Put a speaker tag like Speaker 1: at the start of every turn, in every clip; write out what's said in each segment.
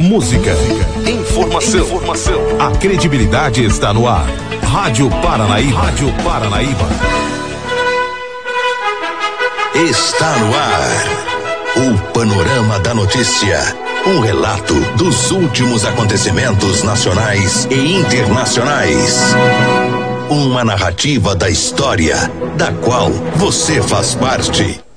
Speaker 1: Música, informação, informação. A credibilidade está no ar. Rádio Paranaíba. Rádio Paranaíba.
Speaker 2: Está no ar. O Panorama da Notícia. Um relato dos últimos acontecimentos nacionais e internacionais. Uma narrativa da história, da qual você faz parte.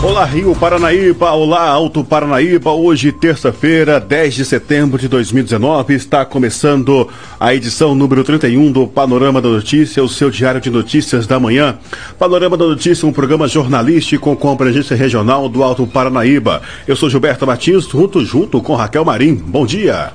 Speaker 3: Olá Rio Paranaíba, olá Alto Paranaíba. Hoje, terça-feira, 10 de setembro de 2019, está começando a edição número 31 do Panorama da Notícia, o seu diário de notícias da manhã. Panorama da Notícia, um programa jornalístico com abrangência regional do Alto Paranaíba. Eu sou Gilberto Martins, junto junto com Raquel Marim. Bom dia.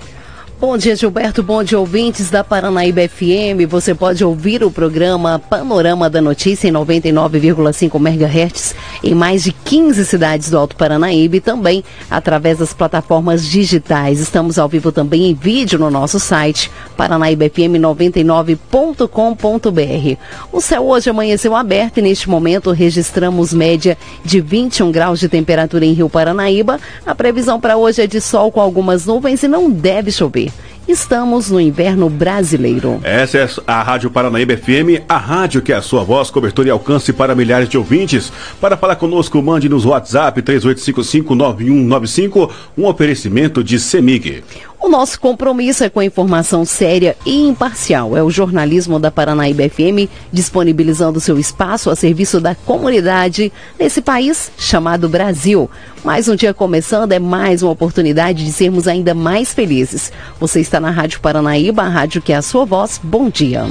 Speaker 4: Bom dia, Gilberto. Bom dia, ouvintes da Paranaíba FM. Você pode ouvir o programa Panorama da Notícia em 99,5 MHz em mais de 15 cidades do Alto Paranaíba e também através das plataformas digitais. Estamos ao vivo também em vídeo no nosso site paranaíbafm99.com.br. O céu hoje amanheceu aberto e neste momento registramos média de 21 graus de temperatura em Rio Paranaíba. A previsão para hoje é de sol com algumas nuvens e não deve chover. Estamos no inverno brasileiro.
Speaker 3: Essa é a Rádio Paranaíba FM, a rádio que é a sua voz, cobertura e alcance para milhares de ouvintes. Para falar conosco, mande nos WhatsApp 38559195, um oferecimento de Semig.
Speaker 4: O nosso compromisso é com a informação séria e imparcial. É o jornalismo da Paranaíba FM disponibilizando seu espaço a serviço da comunidade nesse país chamado Brasil. Mais um dia começando, é mais uma oportunidade de sermos ainda mais felizes. Você está na Rádio Paranaíba, a rádio que é a sua voz. Bom dia.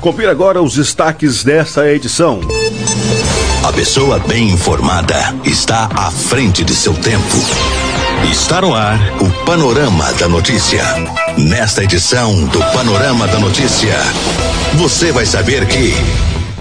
Speaker 3: Confira agora os destaques dessa edição.
Speaker 2: A pessoa bem informada está à frente de seu tempo. Está no ar o Panorama da Notícia. Nesta edição do Panorama da Notícia, você vai saber que.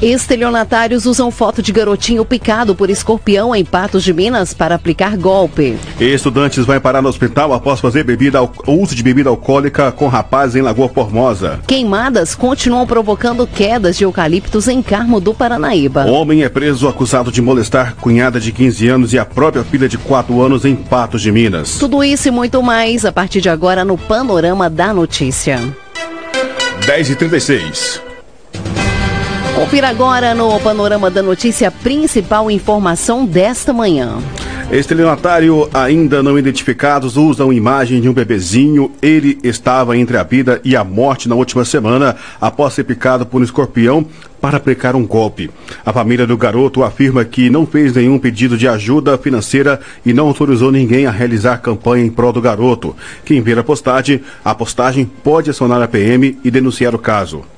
Speaker 4: Estelionatários usam foto de garotinho picado por escorpião em Patos de Minas para aplicar golpe.
Speaker 3: Estudantes vão parar no hospital após fazer bebida, uso de bebida alcoólica com rapaz em Lagoa Formosa.
Speaker 4: Queimadas continuam provocando quedas de eucaliptos em Carmo do Paranaíba.
Speaker 3: Homem é preso acusado de molestar cunhada de 15 anos e a própria filha de 4 anos em Patos de Minas.
Speaker 4: Tudo isso e muito mais a partir de agora no Panorama da Notícia.
Speaker 3: 10 e 36
Speaker 4: Confira agora no Panorama da Notícia principal informação desta manhã.
Speaker 3: Estelionatário ainda não identificados usam imagem de um bebezinho. Ele estava entre a vida e a morte na última semana após ser picado por um escorpião para aplicar um golpe. A família do garoto afirma que não fez nenhum pedido de ajuda financeira e não autorizou ninguém a realizar campanha em prol do garoto. Quem ver a postagem, a postagem pode acionar a PM e denunciar o caso.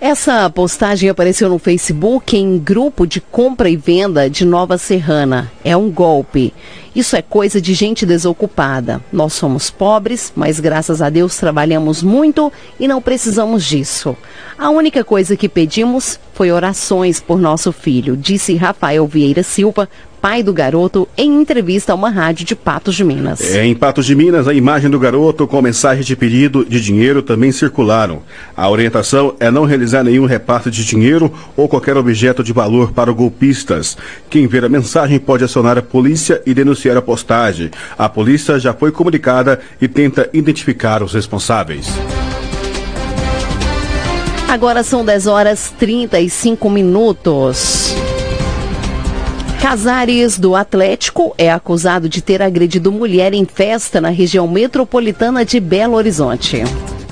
Speaker 4: Essa postagem apareceu no Facebook em grupo de compra e venda de Nova Serrana. É um golpe. Isso é coisa de gente desocupada. Nós somos pobres, mas graças a Deus trabalhamos muito e não precisamos disso. A única coisa que pedimos foi orações por nosso filho, disse Rafael Vieira Silva, pai do garoto em entrevista a uma rádio de Patos de Minas.
Speaker 3: É, em Patos de Minas, a imagem do garoto com mensagem de pedido de dinheiro também circularam. A orientação é não realizar nenhum repasse de dinheiro ou qualquer objeto de valor para golpistas. Quem ver a mensagem pode acionar a polícia e denunciar a postagem. A polícia já foi comunicada e tenta identificar os responsáveis.
Speaker 4: Agora são 10 horas 35 minutos. Casares do Atlético é acusado de ter agredido mulher em festa na região metropolitana de Belo Horizonte.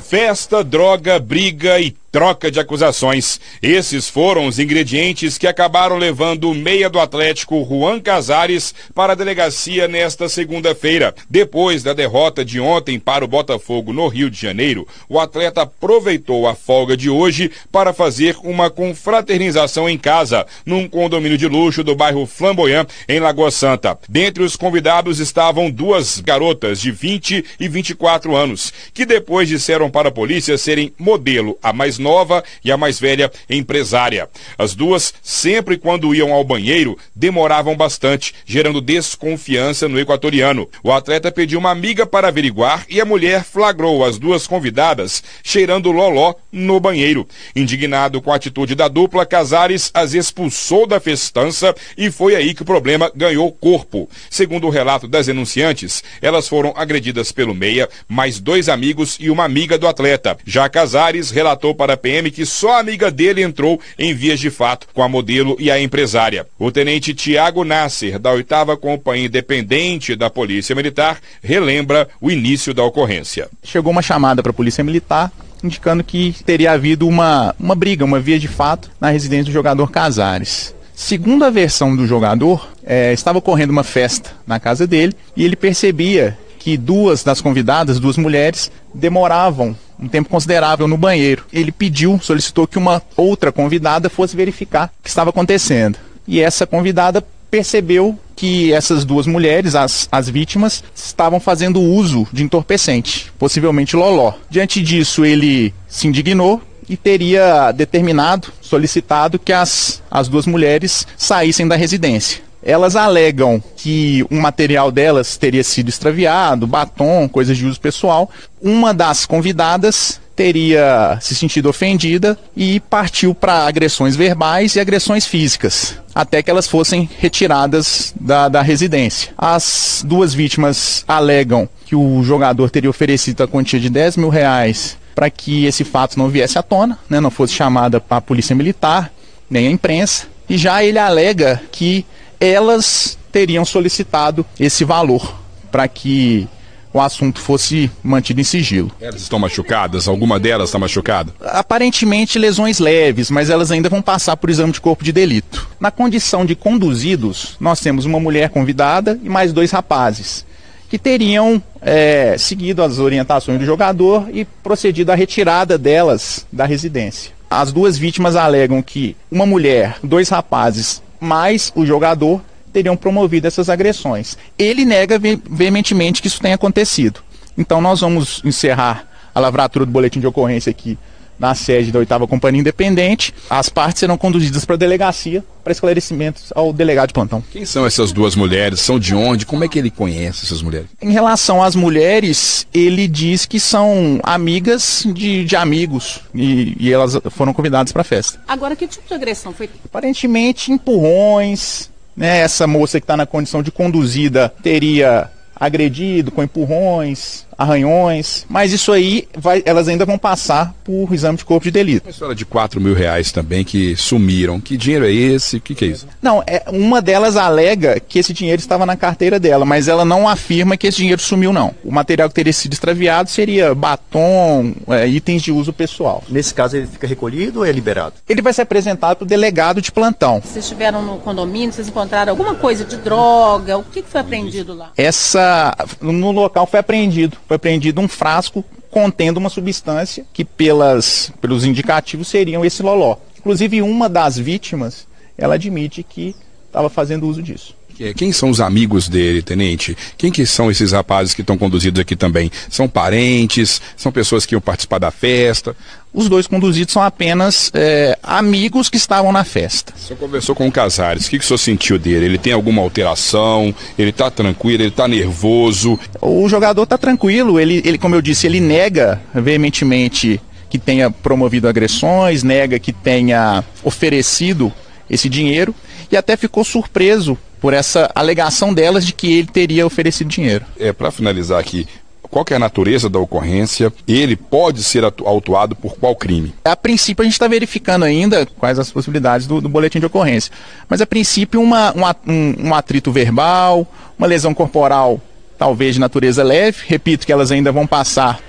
Speaker 5: Festa, droga, briga e troca de acusações. Esses foram os ingredientes que acabaram levando o meia do Atlético, Juan Casares, para a delegacia nesta segunda-feira. Depois da derrota de ontem para o Botafogo no Rio de Janeiro, o atleta aproveitou a folga de hoje para fazer uma confraternização em casa, num condomínio de luxo do bairro Flamboyant, em Lagoa Santa. Dentre os convidados estavam duas garotas de 20 e 24 anos, que depois disseram para a polícia serem modelo, a mais nova e a mais velha empresária. As duas, sempre quando iam ao banheiro, demoravam bastante, gerando desconfiança no equatoriano. O atleta pediu uma amiga para averiguar e a mulher flagrou as duas convidadas cheirando loló no banheiro. Indignado com a atitude da dupla, Casares as expulsou da festança e foi aí que o problema ganhou corpo. Segundo o relato das denunciantes, elas foram agredidas pelo meia, mais dois amigos e uma amiga do atleta. Já Casares relatou para a PM que só a amiga dele entrou em vias de fato com a modelo e a empresária. O tenente Tiago Nasser, da oitava Companhia Independente da Polícia Militar, relembra o início da ocorrência.
Speaker 6: Chegou uma chamada para a Polícia Militar indicando que teria havido uma, uma briga, uma via de fato na residência do jogador Casares. Segundo a versão do jogador, é, estava ocorrendo uma festa na casa dele e ele percebia que duas das convidadas, duas mulheres, demoravam um tempo considerável no banheiro. Ele pediu, solicitou que uma outra convidada fosse verificar o que estava acontecendo. E essa convidada percebeu que essas duas mulheres, as, as vítimas, estavam fazendo uso de entorpecente, possivelmente loló. Diante disso, ele se indignou e teria determinado, solicitado que as, as duas mulheres saíssem da residência. Elas alegam que um material delas teria sido extraviado, batom, coisas de uso pessoal. Uma das convidadas teria se sentido ofendida e partiu para agressões verbais e agressões físicas, até que elas fossem retiradas da, da residência. As duas vítimas alegam que o jogador teria oferecido a quantia de 10 mil reais para que esse fato não viesse à tona, né, não fosse chamada para a polícia militar, nem a imprensa. E já ele alega que elas teriam solicitado esse valor para que o assunto fosse mantido em sigilo.
Speaker 5: Elas estão machucadas? Alguma delas está machucada?
Speaker 6: Aparentemente lesões leves, mas elas ainda vão passar por exame de corpo de delito. Na condição de conduzidos, nós temos uma mulher convidada e mais dois rapazes que teriam é, seguido as orientações do jogador e procedido à retirada delas da residência. As duas vítimas alegam que uma mulher, dois rapazes, mais o jogador teriam promovido essas agressões. Ele nega ve veementemente que isso tenha acontecido. Então nós vamos encerrar a lavratura do boletim de ocorrência aqui na sede da oitava Companhia Independente. As partes serão conduzidas para a delegacia para esclarecimentos ao delegado de plantão.
Speaker 5: Quem são essas duas mulheres? São de onde? Como é que ele conhece essas mulheres?
Speaker 6: Em relação às mulheres, ele diz que são amigas de, de amigos e, e elas foram convidadas para a festa.
Speaker 4: Agora, que tipo de agressão foi?
Speaker 6: Aparentemente, empurrões. Né? Essa moça que está na condição de conduzida teria agredido com empurrões, arranhões, mas isso aí vai, elas ainda vão passar por exame de corpo de delito.
Speaker 5: Uma história de 4 mil reais também que sumiram. Que dinheiro é esse? O que, que, é isso?
Speaker 6: Não, é, uma delas alega que esse dinheiro estava na carteira dela, mas ela não afirma que esse dinheiro sumiu, não. O material que teria sido extraviado seria batom, é, itens de uso pessoal.
Speaker 7: Nesse caso, ele fica recolhido ou é liberado?
Speaker 6: Ele vai ser apresentado para o delegado de plantão.
Speaker 4: Vocês estiveram no condomínio, vocês encontraram alguma coisa de droga? O que, que foi apreendido lá?
Speaker 6: Essa, no local foi apreendido foi apreendido um frasco contendo uma substância que, pelas, pelos indicativos, seriam esse loló. Inclusive, uma das vítimas, ela admite que estava fazendo uso disso.
Speaker 5: Quem são os amigos dele, tenente? Quem que são esses rapazes que estão conduzidos aqui também? São parentes? São pessoas que iam participar da festa?
Speaker 6: Os dois conduzidos são apenas é, amigos que estavam na festa.
Speaker 5: O senhor conversou com o Casares, o que, que o senhor sentiu dele? Ele tem alguma alteração? Ele está tranquilo? Ele está nervoso?
Speaker 6: O jogador está tranquilo, ele, ele, como eu disse, ele nega veementemente que tenha promovido agressões, nega que tenha oferecido esse dinheiro e até ficou surpreso por essa alegação delas de que ele teria oferecido dinheiro.
Speaker 5: É, para finalizar aqui, qual é a natureza da ocorrência? Ele pode ser autuado por qual crime?
Speaker 6: A princípio, a gente está verificando ainda quais as possibilidades do, do, boletim de ocorrência. Mas, a princípio, uma, um, um atrito verbal, uma lesão corporal, talvez de natureza leve. Repito que elas ainda vão passar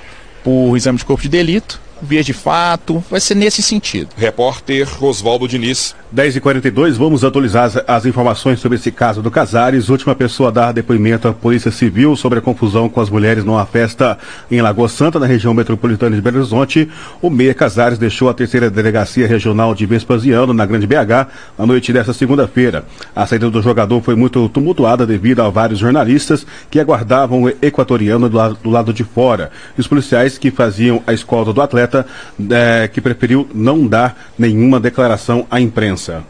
Speaker 6: por exame de corpo de delito vias de fato, vai ser nesse sentido.
Speaker 5: Repórter Oswaldo Diniz.
Speaker 3: 10h42, vamos atualizar as, as, informações sobre esse caso do Casares. Última pessoa a dar depoimento à Polícia Civil sobre a confusão com as mulheres numa festa em Lagoa Santa, na região metropolitana de Belo Horizonte. O Meia Casares deixou a terceira delegacia regional de Vespasiano, na Grande BH, na noite desta segunda-feira. A saída do jogador foi muito tumultuada devido a vários jornalistas que aguardavam o equatoriano do lado, do lado de fora. E os policiais que faziam a escolta do atleta atleta é, que preferiu não dar nenhuma declaração à imprensa.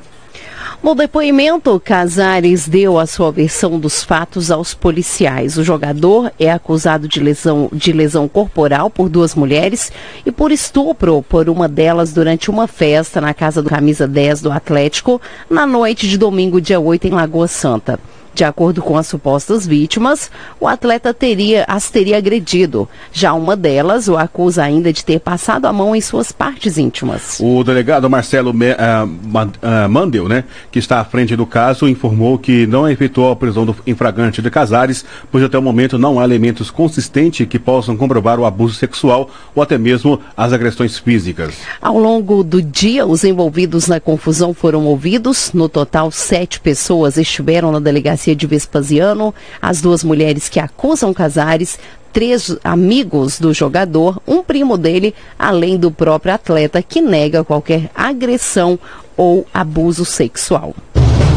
Speaker 4: No depoimento, Casares deu a sua versão dos fatos aos policiais. O jogador é acusado de lesão, de lesão corporal por duas mulheres e por estupro por uma delas durante uma festa na casa do Camisa 10 do Atlético, na noite de domingo, dia 8, em Lagoa Santa. De acordo com as supostas vítimas, o atleta teria, as teria agredido. Já uma delas o acusa ainda de ter passado a mão em suas partes íntimas.
Speaker 3: O delegado Marcelo Me, uh, uh, Mandel, né, que está à frente do caso, informou que não efetuou a prisão do infragante de Casares, pois até o momento não há elementos consistentes que possam comprovar o abuso sexual ou até mesmo as agressões físicas.
Speaker 4: Ao longo do dia, os envolvidos na confusão foram ouvidos. No total, sete pessoas estiveram na delegacia delegacia de Vespasiano, as duas mulheres que acusam Casares, três amigos do jogador, um primo dele, além do próprio atleta que nega qualquer agressão ou abuso sexual.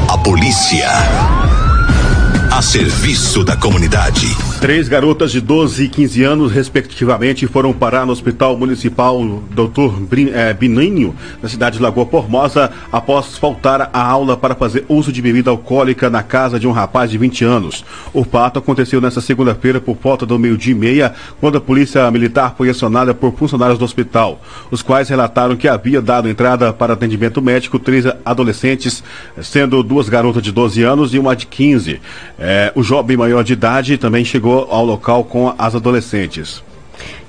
Speaker 2: A polícia a serviço da comunidade.
Speaker 3: Três garotas de 12 e 15 anos, respectivamente, foram parar no Hospital Municipal Dr. Eh, Bininho, na cidade de Lagoa Formosa, após faltar a aula para fazer uso de bebida alcoólica na casa de um rapaz de 20 anos. O fato aconteceu nesta segunda-feira por volta do meio-dia e meia, quando a polícia militar foi acionada por funcionários do hospital, os quais relataram que havia dado entrada para atendimento médico três adolescentes, sendo duas garotas de 12 anos e uma de 15. É, o jovem maior de idade também chegou ao local com as adolescentes.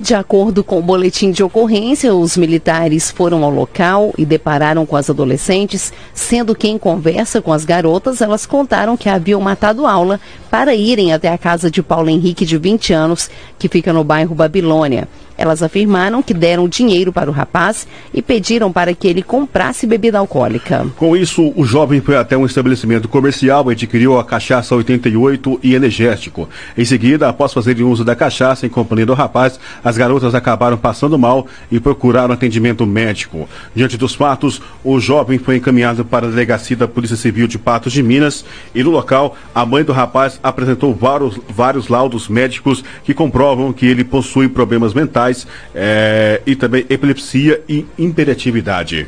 Speaker 4: De acordo com o boletim de ocorrência, os militares foram ao local e depararam com as adolescentes, sendo que em conversa com as garotas, elas contaram que haviam matado aula para irem até a casa de Paulo Henrique, de 20 anos, que fica no bairro Babilônia. Elas afirmaram que deram dinheiro para o rapaz e pediram para que ele comprasse bebida alcoólica.
Speaker 3: Com isso, o jovem foi até um estabelecimento comercial e adquiriu a cachaça 88 e energético. Em seguida, após fazer uso da cachaça em companhia do rapaz, as garotas acabaram passando mal e procuraram atendimento médico. Diante dos fatos, o jovem foi encaminhado para a delegacia da Polícia Civil de Patos de Minas e no local, a mãe do rapaz apresentou vários, vários laudos médicos que comprovam que ele possui problemas mentais é, e também epilepsia e imperatividade.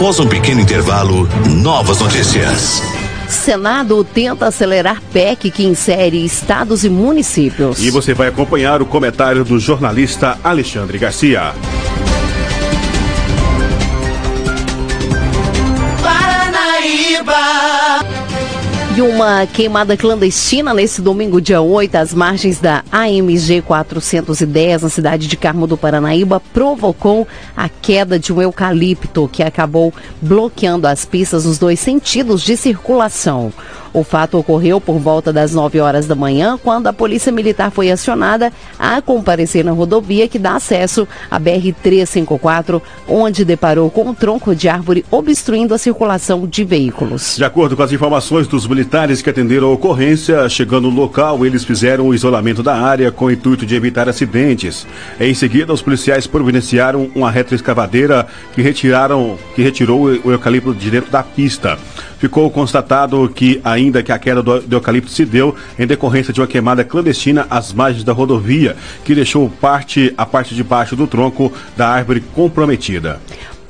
Speaker 2: Após um pequeno intervalo, novas notícias.
Speaker 4: Senado tenta acelerar PEC que insere estados e municípios.
Speaker 3: E você vai acompanhar o comentário do jornalista Alexandre Garcia.
Speaker 4: Uma queimada clandestina nesse domingo, dia 8, às margens da AMG 410, na cidade de Carmo do Paranaíba, provocou a queda de um eucalipto que acabou bloqueando as pistas nos dois sentidos de circulação. O fato ocorreu por volta das 9 horas da manhã, quando a Polícia Militar foi acionada a comparecer na rodovia que dá acesso à BR-354, onde deparou com um tronco de árvore obstruindo a circulação de veículos.
Speaker 3: De acordo com as informações dos militares que atenderam a ocorrência, chegando no local, eles fizeram o isolamento da área com o intuito de evitar acidentes. Em seguida, os policiais providenciaram uma retroescavadeira que retiraram, que retirou o eucalipto de dentro da pista ficou constatado que, ainda que a queda do, do eucalipto se deu em decorrência de uma queimada clandestina às margens da rodovia, que deixou parte, a parte de baixo do tronco da árvore comprometida.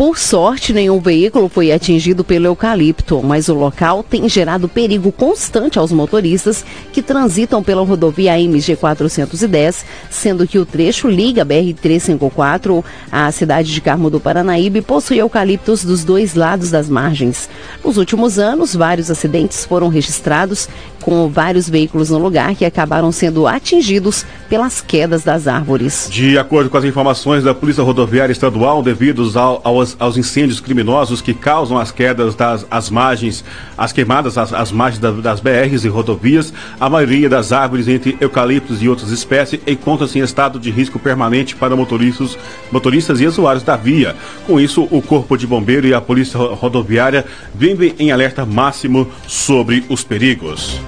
Speaker 4: Por sorte, nenhum veículo foi atingido pelo eucalipto, mas o local tem gerado perigo constante aos motoristas que transitam pela rodovia MG 410, sendo que o trecho liga a BR-354 à cidade de Carmo do Paranaíba e possui eucaliptos dos dois lados das margens. Nos últimos anos, vários acidentes foram registrados com vários veículos no lugar que acabaram sendo atingidos pelas quedas das árvores.
Speaker 3: De acordo com as informações da Polícia Rodoviária Estadual, devido ao, aos, aos, incêndios criminosos que causam as quedas das as margens, as queimadas às, às margens da, das BRs e rodovias, a maioria das árvores entre eucaliptos e outras espécies encontra-se em estado de risco permanente para motoristas, motoristas e usuários da via. Com isso, o Corpo de Bombeiro e a Polícia Rodoviária vivem em alerta máximo sobre os perigos.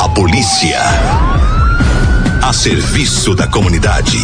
Speaker 2: A polícia. A serviço da comunidade.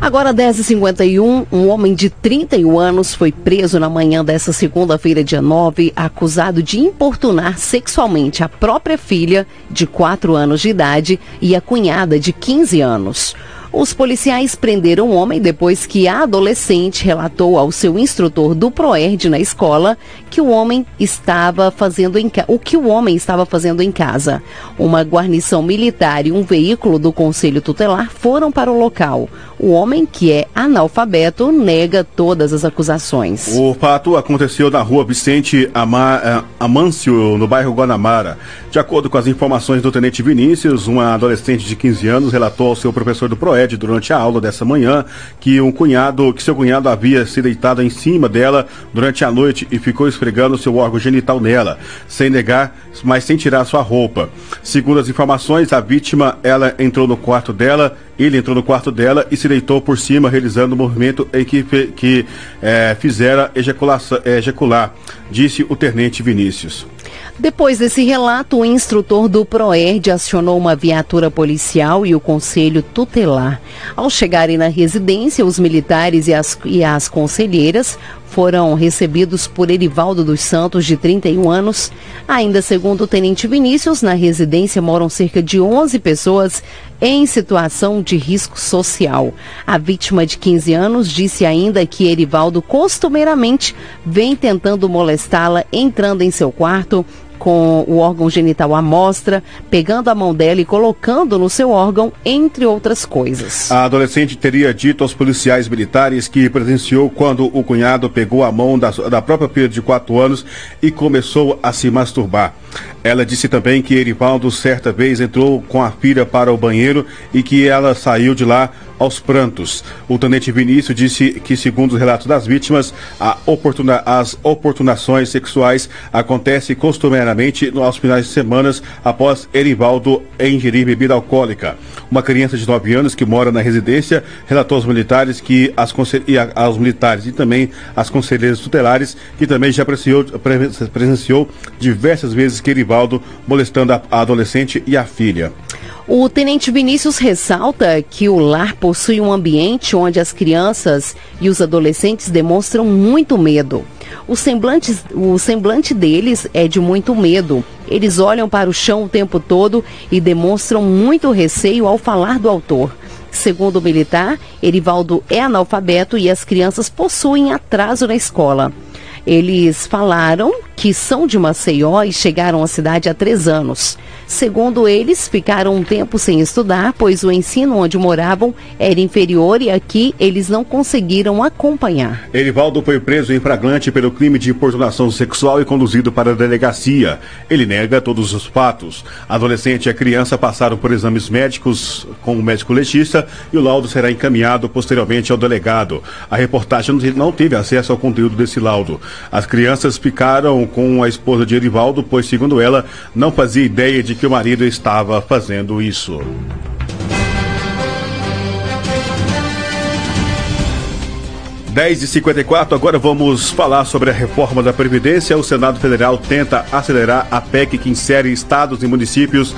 Speaker 4: Agora, 10h51, um homem de 31 anos foi preso na manhã dessa segunda-feira, dia 9, acusado de importunar sexualmente a própria filha, de 4 anos de idade, e a cunhada, de 15 anos. Os policiais prenderam o homem depois que a adolescente relatou ao seu instrutor do Proerd na escola que o homem estava fazendo em o que o homem estava fazendo em casa. Uma guarnição militar e um veículo do Conselho Tutelar foram para o local. O homem, que é analfabeto, nega todas as acusações.
Speaker 3: O fato aconteceu na rua Vicente eh, Amâncio, no bairro Guanamara. De acordo com as informações do tenente Vinícius, uma adolescente de 15 anos relatou ao seu professor do Proed durante a aula dessa manhã que um cunhado, que seu cunhado havia se deitado em cima dela durante a noite e ficou esfregando seu órgão genital nela, sem negar, mas sem tirar sua roupa. Segundo as informações, a vítima, ela entrou no quarto dela ele entrou no quarto dela e se deitou por cima, realizando o movimento em que, que é, fizera ejacular, disse o tenente Vinícius.
Speaker 4: Depois desse relato, o instrutor do PROERD acionou uma viatura policial e o conselho tutelar. Ao chegarem na residência, os militares e as, e as conselheiras foram recebidos por Erivaldo dos Santos, de 31 anos. Ainda segundo o tenente Vinícius, na residência moram cerca de 11 pessoas em situação de risco social. A vítima de 15 anos disse ainda que Erivaldo costumeiramente vem tentando molestá-la entrando em seu quarto com o órgão genital à mostra, pegando a mão dela e colocando no seu órgão, entre outras coisas.
Speaker 3: A adolescente teria dito aos policiais militares que presenciou quando o cunhado pegou a mão da, da própria filha de 4 anos e começou a se masturbar. Ela disse também que Erivaldo certa vez entrou com a filha para o banheiro e que ela saiu de lá aos prantos. O tenente Vinícius disse que, segundo os relatos das vítimas, oportuna, as oportunações sexuais acontecem costumeiramente aos finais de semana após Erivaldo ingerir bebida alcoólica. Uma criança de 9 anos que mora na residência relatou aos militares que as e aos militares e também às conselheiras tutelares que também já presenciou, presenciou diversas vezes que Erivaldo molestando a, a adolescente e a filha.
Speaker 4: O tenente Vinícius ressalta que o lar possui um ambiente onde as crianças e os adolescentes demonstram muito medo. O semblante, o semblante deles é de muito medo. Eles olham para o chão o tempo todo e demonstram muito receio ao falar do autor. Segundo o militar, Erivaldo é analfabeto e as crianças possuem atraso na escola. Eles falaram que são de Maceió e chegaram à cidade há três anos. Segundo eles, ficaram um tempo sem estudar, pois o ensino onde moravam era inferior e aqui eles não conseguiram acompanhar.
Speaker 3: Erivaldo foi preso em flagrante pelo crime de importunação sexual e conduzido para a delegacia. Ele nega todos os fatos. A adolescente e a criança passaram por exames médicos com o médico legista e o laudo será encaminhado posteriormente ao delegado. A reportagem não teve acesso ao conteúdo desse laudo. As crianças ficaram com a esposa de Erivaldo, pois, segundo ela, não fazia ideia de que o marido estava fazendo isso. Dez e cinquenta agora vamos falar sobre a reforma da Previdência. O Senado Federal tenta acelerar a PEC que insere estados e municípios.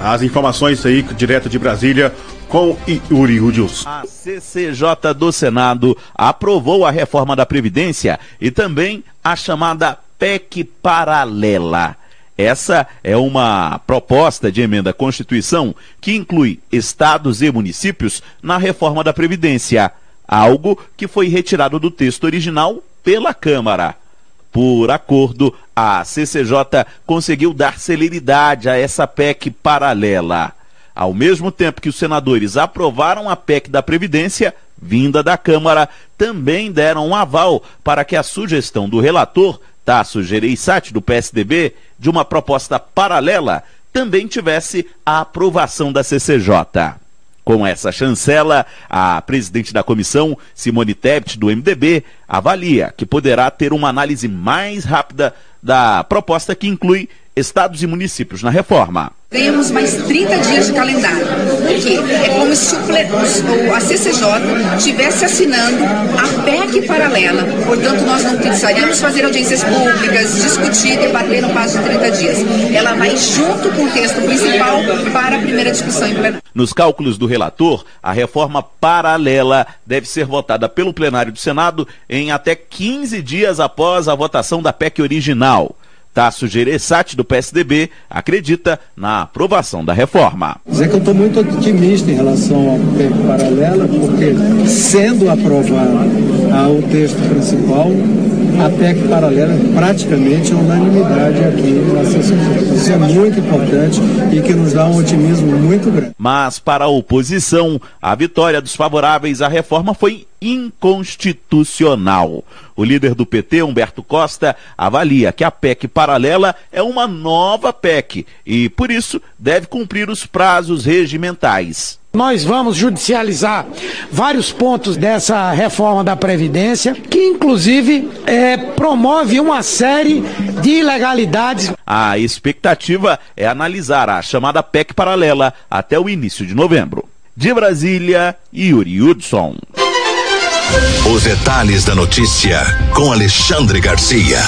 Speaker 3: As informações aí direto de Brasília com Yuri.
Speaker 8: A CCJ do Senado aprovou a reforma da Previdência e também a chamada PEC paralela. Essa é uma proposta de emenda à Constituição que inclui estados e municípios na reforma da Previdência, algo que foi retirado do texto original pela Câmara. Por acordo, a CCJ conseguiu dar celeridade a essa PEC paralela. Ao mesmo tempo que os senadores aprovaram a PEC da Previdência, vinda da Câmara, também deram um aval para que a sugestão do relator Tasso Gereissati, do PSDB, de uma proposta paralela, também tivesse a aprovação da CCJ. Com essa chancela, a presidente da comissão, Simone Tebet, do MDB, avalia que poderá ter uma análise mais rápida da proposta que inclui estados e municípios na reforma.
Speaker 9: Temos mais 30 dias de calendário, porque é como se o, a CCJ estivesse assinando a PEC paralela. Portanto, nós não precisaríamos fazer audiências públicas, discutir, debater no prazo de 30 dias. Ela vai junto com o texto principal para a primeira discussão em plenário.
Speaker 8: Nos cálculos do relator, a reforma paralela deve ser votada pelo plenário do Senado em até 15 dias após a votação da PEC original. Tasso Gereissati, do PSDB, acredita na aprovação da reforma.
Speaker 10: Dizer que eu estou muito otimista em relação ao PEC paralela, porque sendo aprovado o texto principal, a PEC paralela praticamente é unanimidade aqui na CCJ. Isso é muito importante e que nos dá um otimismo muito grande.
Speaker 8: Mas para a oposição, a vitória dos favoráveis à reforma foi inconstitucional. O líder do PT, Humberto Costa, avalia que a PEC paralela é uma nova PEC e, por isso, deve cumprir os prazos regimentais.
Speaker 11: Nós vamos judicializar vários pontos dessa reforma da Previdência, que inclusive é, promove uma série de ilegalidades.
Speaker 8: A expectativa é analisar a chamada PEC paralela até o início de novembro. De Brasília, Yuri Hudson.
Speaker 2: Os detalhes da notícia com Alexandre Garcia.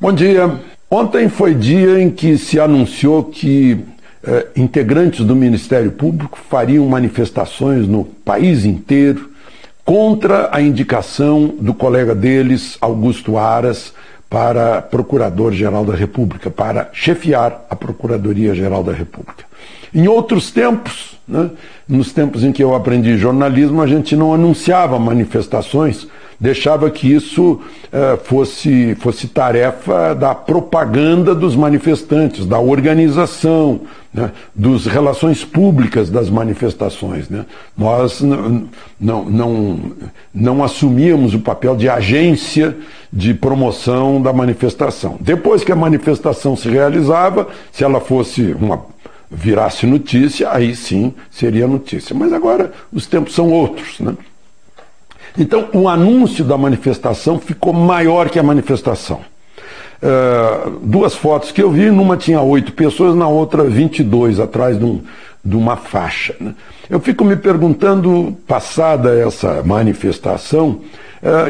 Speaker 12: Bom dia. Ontem foi dia em que se anunciou que eh, integrantes do Ministério Público fariam manifestações no país inteiro contra a indicação do colega deles, Augusto Aras, para Procurador-Geral da República, para chefiar a Procuradoria-Geral da República. Em outros tempos, né, nos tempos em que eu aprendi jornalismo, a gente não anunciava manifestações, deixava que isso eh, fosse, fosse tarefa da propaganda dos manifestantes, da organização, né, dos relações públicas das manifestações. Né? Nós não, não, não, não assumíamos o papel de agência de promoção da manifestação. Depois que a manifestação se realizava, se ela fosse uma virasse notícia, aí sim seria notícia. Mas agora os tempos são outros. Né? Então, o anúncio da manifestação ficou maior que a manifestação. Uh, duas fotos que eu vi, numa tinha oito pessoas, na outra 22, atrás de, um, de uma faixa. Né? Eu fico me perguntando, passada essa manifestação,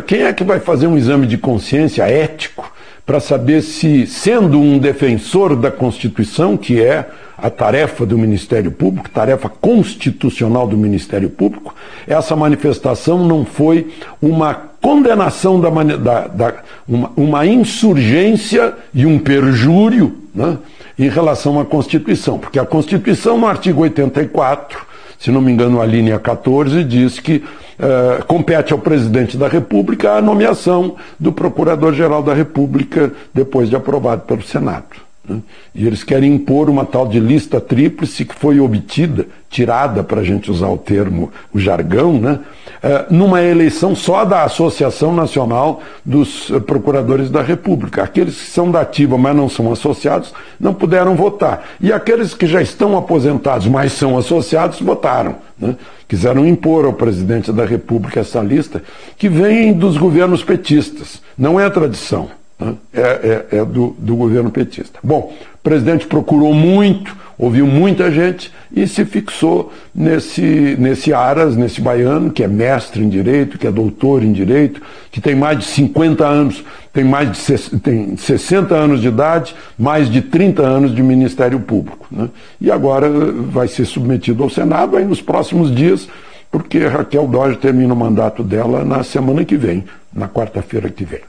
Speaker 12: quem é que vai fazer um exame de consciência ético para saber se, sendo um defensor da Constituição, que é a tarefa do Ministério Público, tarefa constitucional do Ministério Público, essa manifestação não foi uma condenação da, da, da uma, uma, insurgência e um perjúrio né, em relação à Constituição, porque a Constituição, no artigo 84, se não me engano, a linha 14, diz que uh, compete ao presidente da República a nomeação do Procurador-Geral da República depois de aprovado pelo Senado. Né? E eles querem impor uma tal de lista tríplice que foi obtida, tirada, para a gente usar o termo, o jargão, né? É, numa eleição só da Associação Nacional dos Procuradores da República. Aqueles que são da ativa, mas não são associados, não puderam votar. E aqueles que já estão aposentados, mas são associados, votaram. Né? Quiseram impor ao presidente da República essa lista, que vem dos governos petistas. Não é tradição. É, é, é do, do, governo petista. Bom, o presidente procurou muito, ouviu muita gente e se fixou nesse, nesse Aras, nesse baiano, que é mestre em direito, que é doutor em direito, que tem mais de 50 anos, tem mais de tem 60 anos de idade, mais de 30 anos de Ministério Público. Né? E agora vai ser submetido ao Senado aí nos próximos dias, porque Raquel Dodge termina o mandato dela na semana que vem, na quarta-feira que vem.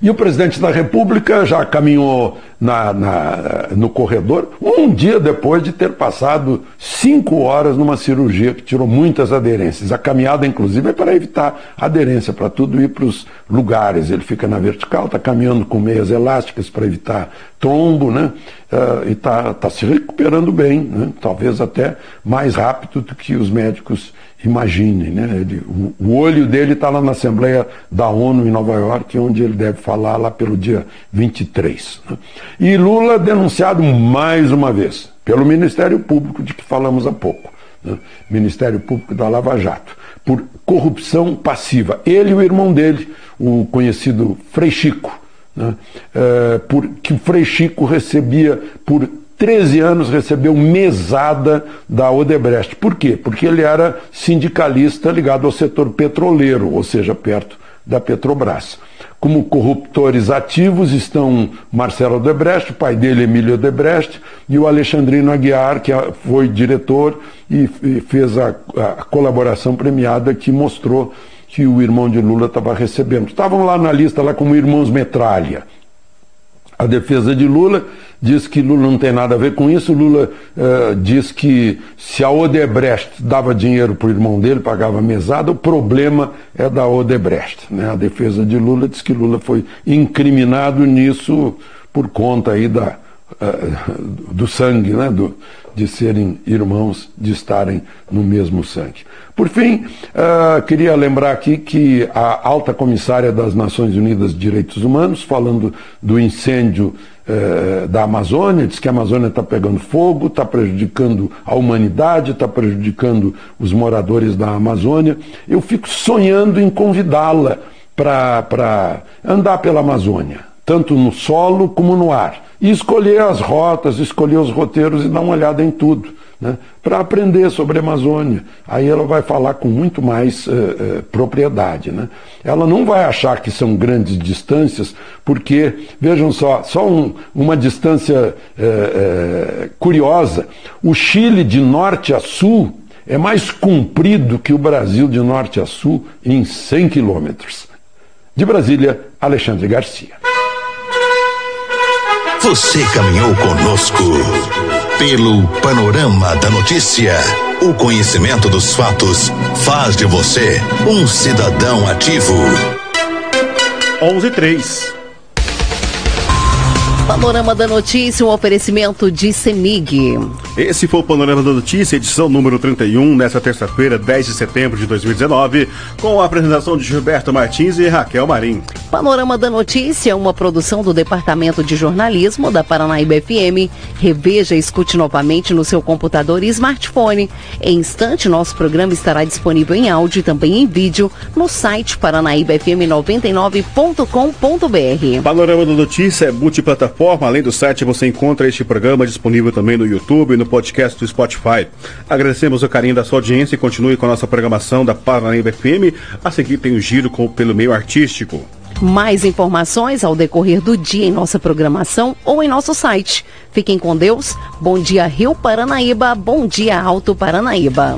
Speaker 12: E o presidente da República já caminhou na, na, no corredor um dia depois de ter passado cinco horas numa cirurgia que tirou muitas aderências. A caminhada, inclusive, é para evitar aderência, para tudo ir para os lugares. Ele fica na vertical, está caminhando com meias elásticas para evitar trombo, né? Uh, e está tá se recuperando bem, né? talvez até mais rápido do que os médicos imaginem. Né? Ele, o, o olho dele está lá na Assembleia da ONU em Nova York, onde ele deve falar lá pelo dia 23. Né? E Lula denunciado mais uma vez pelo Ministério Público, de que falamos há pouco. Né? Ministério Público da Lava Jato, por corrupção passiva. Ele e o irmão dele, o conhecido Frei Chico, né? é, por, que o Frei Chico recebia por 13 anos recebeu mesada da Odebrecht. Por quê? Porque ele era sindicalista ligado ao setor petroleiro, ou seja, perto da Petrobras. Como corruptores ativos estão Marcelo Odebrecht, pai dele Emílio Odebrecht, e o Alexandrino Aguiar, que foi diretor e fez a, a colaboração premiada que mostrou que o irmão de Lula estava recebendo. Estavam lá na lista, lá como irmãos metralha. A defesa de Lula diz que Lula não tem nada a ver com isso. Lula uh, diz que se a Odebrecht dava dinheiro para o irmão dele, pagava mesada, o problema é da Odebrecht. Né? A defesa de Lula diz que Lula foi incriminado nisso por conta aí da, do sangue, né? do, de serem irmãos, de estarem no mesmo sangue. Por fim, uh, queria lembrar aqui que a alta comissária das Nações Unidas de Direitos Humanos, falando do incêndio uh, da Amazônia, diz que a Amazônia está pegando fogo, está prejudicando a humanidade, está prejudicando os moradores da Amazônia. Eu fico sonhando em convidá-la para andar pela Amazônia, tanto no solo como no ar, e escolher as rotas, escolher os roteiros e dar uma olhada em tudo né, para aprender sobre a Amazônia. Aí ela vai falar com muito mais uh, uh, propriedade. Né? Ela não vai achar que são grandes distâncias, porque, vejam só, só um, uma distância uh, curiosa: o Chile de norte a sul é mais comprido que o Brasil de norte a sul em 100 quilômetros. De Brasília, Alexandre Garcia.
Speaker 2: Você caminhou conosco pelo panorama da notícia. O conhecimento dos fatos faz de você um cidadão ativo.
Speaker 3: 11 3.
Speaker 4: Panorama da Notícia, um oferecimento de Semig.
Speaker 3: Esse foi o Panorama da Notícia, edição número 31, nesta terça-feira, 10 de setembro de 2019, com a apresentação de Gilberto Martins e Raquel Marim.
Speaker 4: Panorama da Notícia, uma produção do Departamento de Jornalismo da Paranaíba FM. Reveja e escute novamente no seu computador e smartphone. Em instante, nosso programa estará disponível em áudio e também em vídeo no site paranaíbafm99.com.br.
Speaker 3: Panorama da Notícia é multiplataforma Além do site, você encontra este programa disponível também no YouTube e no podcast do Spotify. Agradecemos o carinho da sua audiência e continue com a nossa programação da Paranaíba FM. A seguir tem o giro com, pelo meio artístico.
Speaker 4: Mais informações ao decorrer do dia em nossa programação ou em nosso site. Fiquem com Deus. Bom dia, Rio Paranaíba. Bom dia, Alto Paranaíba.